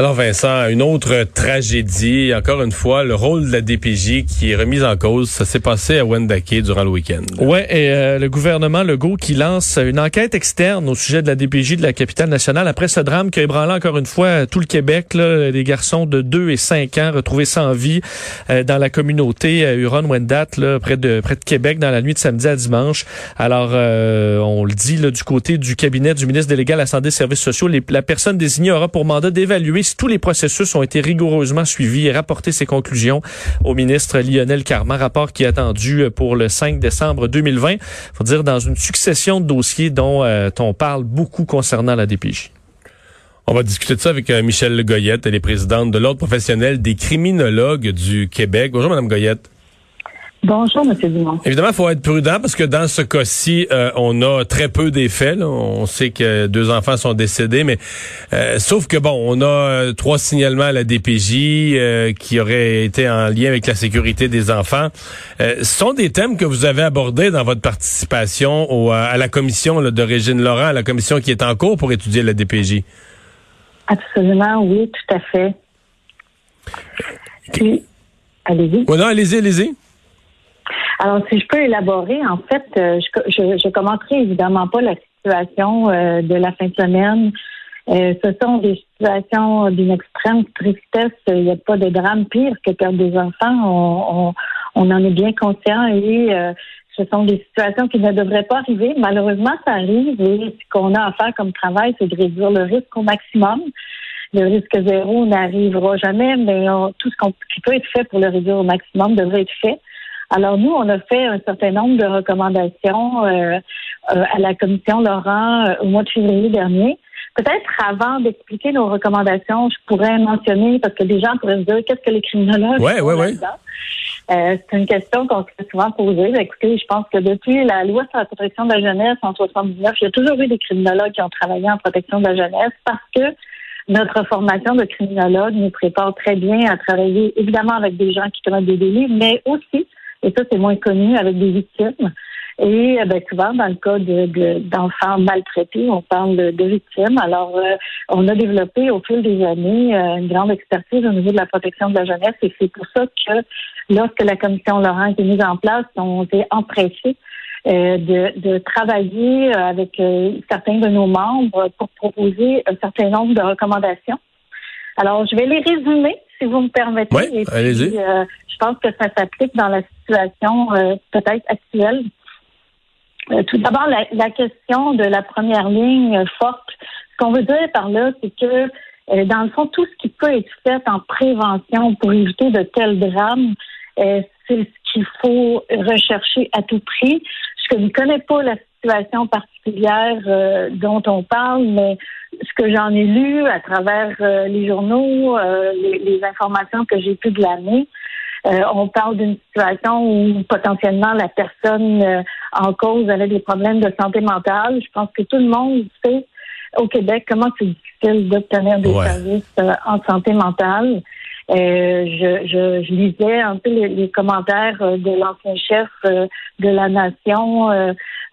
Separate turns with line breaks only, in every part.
Alors Vincent, une autre tragédie, encore une fois, le rôle de la DPJ qui est remis en cause, ça s'est passé à Wendake durant le week-end.
Ouais, et euh, le gouvernement Legault qui lance une enquête externe au sujet de la DPJ de la capitale nationale après ce drame qui a ébranlé encore une fois tout le Québec, là, garçons de 2 et 5 ans retrouvés sans vie euh, dans la communauté euh, Huron-Wendat, près de près de Québec, dans la nuit de samedi à dimanche. Alors, on le dit là, du côté du cabinet du ministre délégué à la Santé et Services sociaux, la personne désignée aura pour mandat d'évaluer tous les processus ont été rigoureusement suivis et rapporter ses conclusions au ministre Lionel Carman, rapport qui est attendu pour le 5 décembre 2020. faut dire dans une succession de dossiers dont euh, on parle beaucoup concernant la DPJ.
On va discuter de ça avec euh, Michel Goyette, elle est présidente de l'Ordre professionnel des criminologues du Québec. Bonjour, Madame Goyette.
Bonjour, M. Dumont.
Évidemment, il faut être prudent parce que dans ce cas-ci, euh, on a très peu d'effets. On sait que deux enfants sont décédés, mais euh, sauf que bon, on a euh, trois signalements à la DPJ qui auraient été en lien avec la sécurité des enfants. ce sont des thèmes que vous avez abordés dans votre participation au, à la commission de Régine Laurent, à la commission qui est en cours pour étudier la DPJ.
Absolument, oui, tout à fait. allez-y.
non, allez-y, allez-y.
Alors, si je peux élaborer, en fait, euh, je, je, commenterai évidemment pas la situation euh, de la fin de semaine. Euh, ce sont des situations d'une extrême tristesse. Il n'y a pas de drame pire que perdre des enfants. On, on, en est bien conscient et ce sont des situations qui ne devraient pas arriver. Malheureusement, ça arrive et ce qu'on a à faire comme travail, c'est de réduire le risque au maximum. Le risque zéro n'arrivera jamais, mais tout ce qui peut être fait pour le réduire au maximum devrait être fait. Alors nous, on a fait un certain nombre de recommandations euh, euh, à la commission Laurent euh, au mois de février dernier. Peut-être avant d'expliquer nos recommandations, je pourrais mentionner, parce que des gens pourraient se dire, qu'est-ce que les criminologues
ouais, ouais, ouais.
c'est une question qu'on se fait souvent poser. Écoutez, je pense que depuis la loi sur la protection de la jeunesse en 79, il y a toujours eu des criminologues qui ont travaillé en protection de la jeunesse parce que notre formation de criminologue nous prépare très bien à travailler évidemment avec des gens qui commettent des délits, mais aussi et ça, c'est moins connu avec des victimes. Et eh ben, souvent, dans le cas de, d'enfants maltraités, on parle de, victimes. Alors, euh, on a développé au fil des années euh, une grande expertise au niveau de la protection de la jeunesse. Et c'est pour ça que lorsque la commission Laurent a été mise en place, on s'est empressé euh, de, de, travailler avec certains de nos membres pour proposer un certain nombre de recommandations. Alors, je vais les résumer, si vous me permettez.
Oui, allez-y
je pense que ça s'applique dans la situation euh, peut-être actuelle. Euh, tout d'abord, la, question de la première ligne forte. Ce qu'on veut dire par là, c'est que euh, dans le fond, tout ce qui peut être fait en prévention pour éviter de tels drames, c'est ce qu'il faut rechercher à tout prix. Je ne connais pas la situation particulière dont on parle, mais ce que j'en ai lu à travers les journaux, les, les, informations que j'ai pu glaner, euh, on parle d'une situation où potentiellement la personne euh, en cause avait des problèmes de santé mentale. Je pense que tout le monde sait au Québec comment c'est difficile d'obtenir des services euh, en santé mentale. Je, je, je, lisais un peu les, commentaires de l'ancien chef de la nation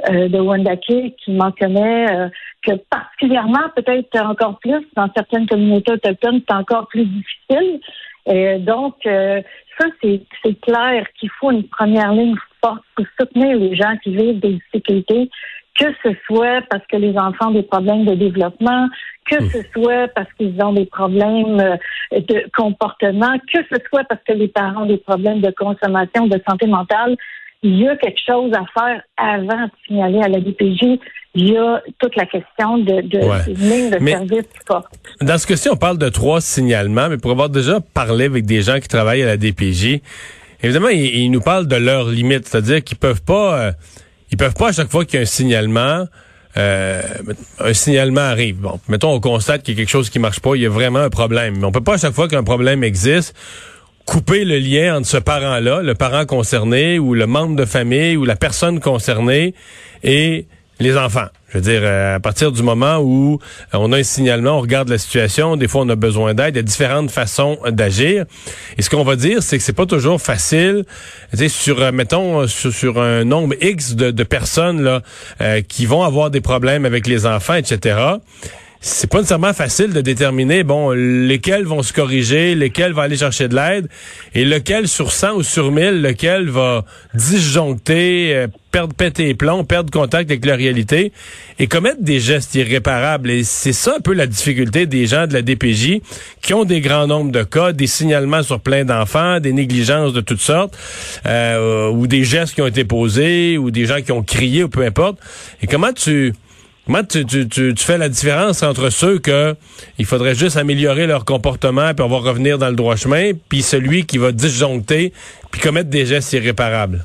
de Wendake qui mentionnait que particulièrement, peut-être encore plus, dans certaines communautés autochtones, c'est encore plus difficile. Et donc, ça, c'est clair qu'il faut une première ligne forte pour soutenir les gens qui vivent des difficultés, que ce soit parce que les enfants ont des problèmes de développement, que ce soit parce qu'ils ont des problèmes euh, de comportement, que ce soit parce que les parents ont des problèmes de consommation, de santé mentale. Il y a quelque chose à faire avant de signaler à la DPJ. Il il y a toute la question de, de
Ouais.
ligne de
Mais-
service forte.
Dans ce cas-ci, on parle de trois signalements, mais pour avoir déjà parlé avec des gens qui travaillent à la DPJ, évidemment, ils, ils nous parlent de leurs limites, c'est-à-dire qu'ils peuvent pas, euh, ils peuvent pas à chaque fois qu'il y a un signalement, euh, un signalement arrive. Bon, mettons, on constate qu'il y a quelque chose qui marche pas, il y a vraiment un problème, mais on peut pas à chaque fois qu'un problème existe couper le lien entre ce parent-là, le parent concerné ou le membre de famille ou la personne concernée et les enfants. Je veux dire, euh, à partir du moment où euh, on a un signalement, on regarde la situation, des fois on a besoin d'aide, il y a différentes façons d'agir. Et ce qu'on va dire, c'est que c'est pas toujours facile, tu sais, sur, euh, mettons, sur, sur un nombre X de, de personnes là euh, qui vont avoir des problèmes avec les enfants, etc c'est pas nécessairement facile de déterminer bon lesquels vont se corriger, lesquels vont aller chercher de l'aide et lequel sur 100 ou sur 1000 lequel va disjoncter, euh, perdre péter les plombs, perdre contact avec la réalité et commettre des gestes irréparables et c'est ça un peu la difficulté des gens de la DPJ qui ont des grands nombres de cas, des signalements sur plein d'enfants, des négligences de toutes sortes euh, ou des gestes qui ont été posés ou des gens qui ont crié ou peu importe. Et comment tu Comment tu, tu, tu, fais la différence entre ceux que il faudrait juste améliorer leur comportement puis on va revenir dans le droit chemin, puis celui qui va disjoncter puis commettre des gestes irréparables?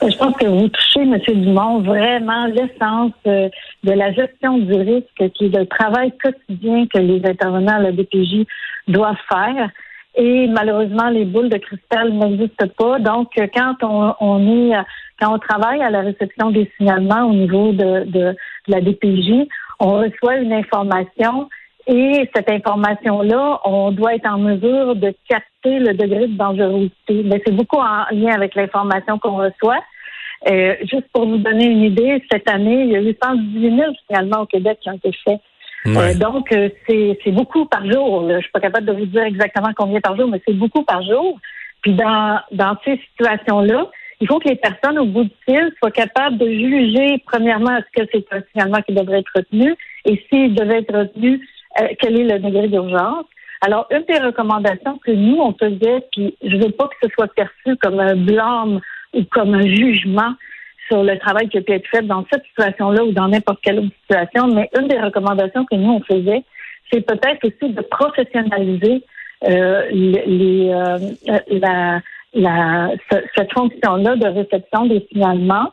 Je pense que vous touchez, M. Dumont, vraiment l'essence euh, de la gestion du risque, qui est le travail quotidien que les intervenants à la DPJ doivent faire. Et malheureusement, les boules de cristal n'existent pas. Donc, euh, quand on, est, euh, quand on travaille à la réception des signalements au niveau de, de la DPJ, on reçoit une information et cette information-là, on doit être en mesure de capter le degré de dangerosité. Mais c'est beaucoup en lien avec l'information qu'on reçoit. Euh, juste pour vous donner une idée, cette année, il y a eu 118 000 signalements au Québec qui ont été faits.
Ouais.
Euh, donc, euh, c'est c'est beaucoup par jour. Là. Je suis pas capable de vous dire exactement combien par jour, mais c'est beaucoup par jour. Puis dans, dans ces situations-là, il faut que les personnes au bout du fil soient capables de juger, premièrement, est-ce que c'est un signalement qui devrait être retenu et s'il devait être retenu, euh, quel est le degré d'urgence? Alors, une des recommandations que nous, on faisait, puis je veux pas que ce soit perçu comme un blâme ou comme un jugement sur le travail qui a pu être fait dans cette situation-là ou dans n'importe quelle autre situation, mais une des recommandations que nous, on faisait, c'est peut-être aussi de professionnaliser euh, les, euh, la, la, ce- cette fonction-là de réception des signalements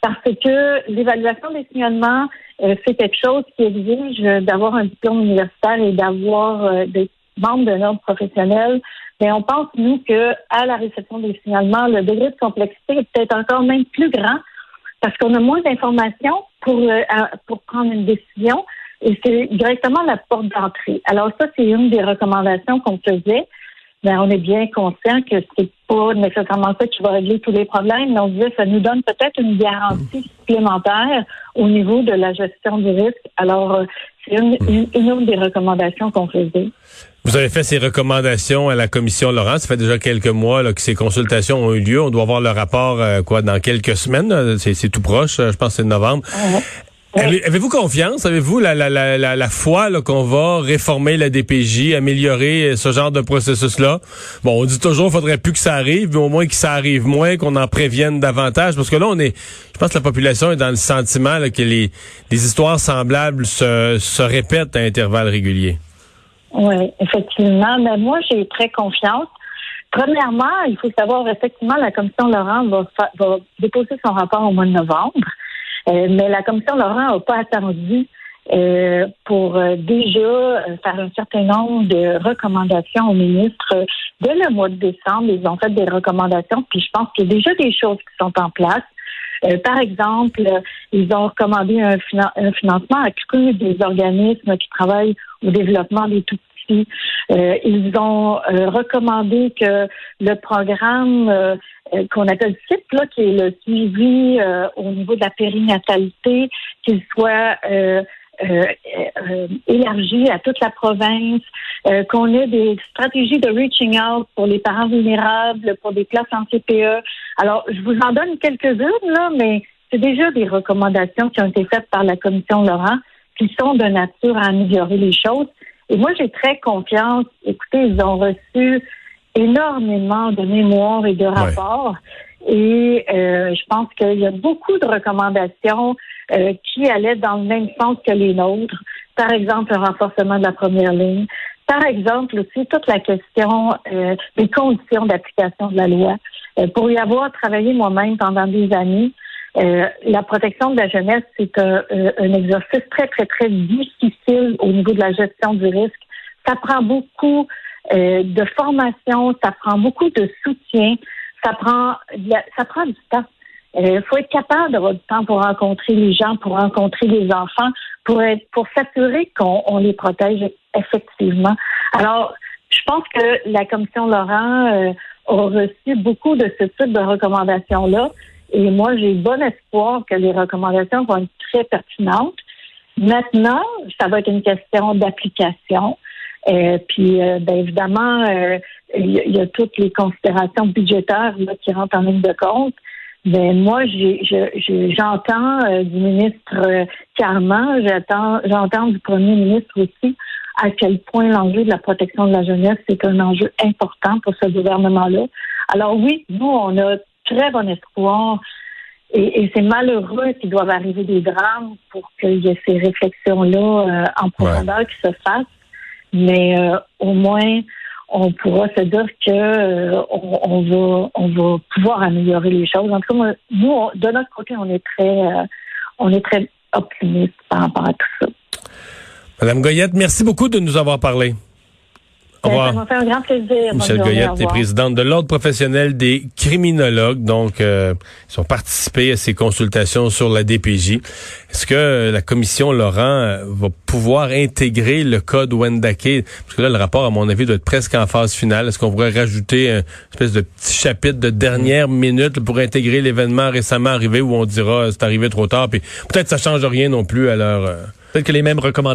parce que l'évaluation des signalements, euh, c'est quelque chose qui exige d'avoir un diplôme universitaire et d'avoir euh, des membres d'un ordre professionnel. Mais on pense, nous, que à la réception des signalements, le degré de complexité est peut-être encore même plus grand parce qu'on a moins d'informations pour, euh, pour prendre une décision et c'est directement la porte d'entrée. Alors ça, c'est une des recommandations qu'on faisait. Mais on est bien conscient que c'est pas nécessairement ça qui va régler tous les problèmes, mais on disait que ça nous donne peut-être une garantie supplémentaire au niveau de la gestion du risque. Alors, euh, c'est une, une, une autre des recommandations qu'on faisait.
Vous avez fait ces recommandations à la commission Laurent. Ça fait déjà quelques mois là, que ces consultations ont eu lieu. On doit avoir le rapport euh, quoi dans quelques semaines. C'est, tout proche. euh, Je pense que c'est novembre. Avez- Avez-vous confiance? Avez-vous la, la, la, la, la foi qu'on va réformer la DPJ, améliorer euh, ce genre de processus-là? Bon, on dit toujours qu'il faudrait plus que ça arrive, mais au moins que ça arrive moins, qu'on en prévienne davantage. Parce que là, on est. Je pense que la population est dans le sentiment là, que les, les histoires semblables se, se répètent à intervalles réguliers.
Oui, effectivement. Mais moi, j'ai très confiance. Premièrement, il faut savoir, effectivement, la commission Laurent va, va déposer son rapport au mois de novembre. Euh, mais la commission Laurent n'a pas attendu euh, pour euh, déjà euh, faire un certain nombre de recommandations au ministre. Dès le mois de décembre, ils ont fait des recommandations, puis je pense qu'il y a déjà des choses qui sont en place. Euh, par exemple, ils ont recommandé un, finan- un financement accru des organismes qui travaillent au développement des Euh, ils ont euh, recommandé que le programme euh, euh, qu'on appelle CIP, là, qui est le suivi euh, au niveau de la périnatalité, qu'il soit euh, élargi à toute la province, qu'on ait des stratégies de reaching out pour les parents vulnérables, pour des places en CPE. Alors, je vous en donne quelques-unes, là, mais c'est déjà des recommandations qui ont été faites par la commission Laurent qui sont de nature à améliorer les choses. Et moi, j'ai très confiance. Écoutez, ils ont reçu énormément de mémoires et de rapports. Et euh, je pense qu'il y a beaucoup de recommandations euh, qui allaient dans le même sens que les nôtres. Par exemple, le renforcement de la première ligne. Par exemple, aussi toute la question euh, des conditions d'application de la loi. pour y avoir travaillé moi-même pendant des années, la protection de la jeunesse, c'est un, un, exercice très, très, très difficile au niveau de la gestion du risque. Ça prend beaucoup de formation, ça prend beaucoup de soutien ça prend, ça prend du temps. Il euh, faut être capable d'avoir du temps pour rencontrer les gens, pour rencontrer les enfants, pour être, pour s'assurer qu'on les protège effectivement. Alors, je pense que la commission Laurent euh, a reçu beaucoup de ce type de recommandations-là. Et moi, j'ai bon espoir que les recommandations vont être très pertinentes. Maintenant, ça va être une question d'application. Euh, puis, euh, ben, évidemment, euh, il y, a toutes les considérations budgétaires là, qui rentrent en ligne de compte. Mais ben, moi, j'entends du ministre Carman, j'entends du premier ministre aussi à quel point l'enjeu de la protection de la jeunesse, c'est un enjeu important pour ce gouvernement-là. Alors oui, nous, on a très bon espoir et, et c'est malheureux qu'il doive arriver des drames pour qu'il y ait ces réflexions-là en profondeur qui se fassent mais euh, au moins on pourra se dire que euh, on, va on va pouvoir améliorer les choses. En tout cas, nous, de notre côté, on est très euh, on est très optimiste par rapport à tout ça.
Madame Goyette, merci beaucoup de nous avoir parlé.
Au revoir. Ça m'a fait un grand plaisir.
Michel Goyette est présidente de l'Ordre professionnel des criminologues. Donc, euh, ils ont participé à ces consultations sur la DPJ. Est-ce que la commission Laurent euh, va pouvoir intégrer le code Wendake? Parce que là, le rapport, à mon avis, doit être presque en phase finale. Est-ce qu'on pourrait rajouter une espèce de petit chapitre de dernière minute pour intégrer l'événement récemment arrivé où on dira c'est arrivé trop tard? Puis peut-être ça change rien non plus à leur... Euh,
peut-être que les mêmes recommandations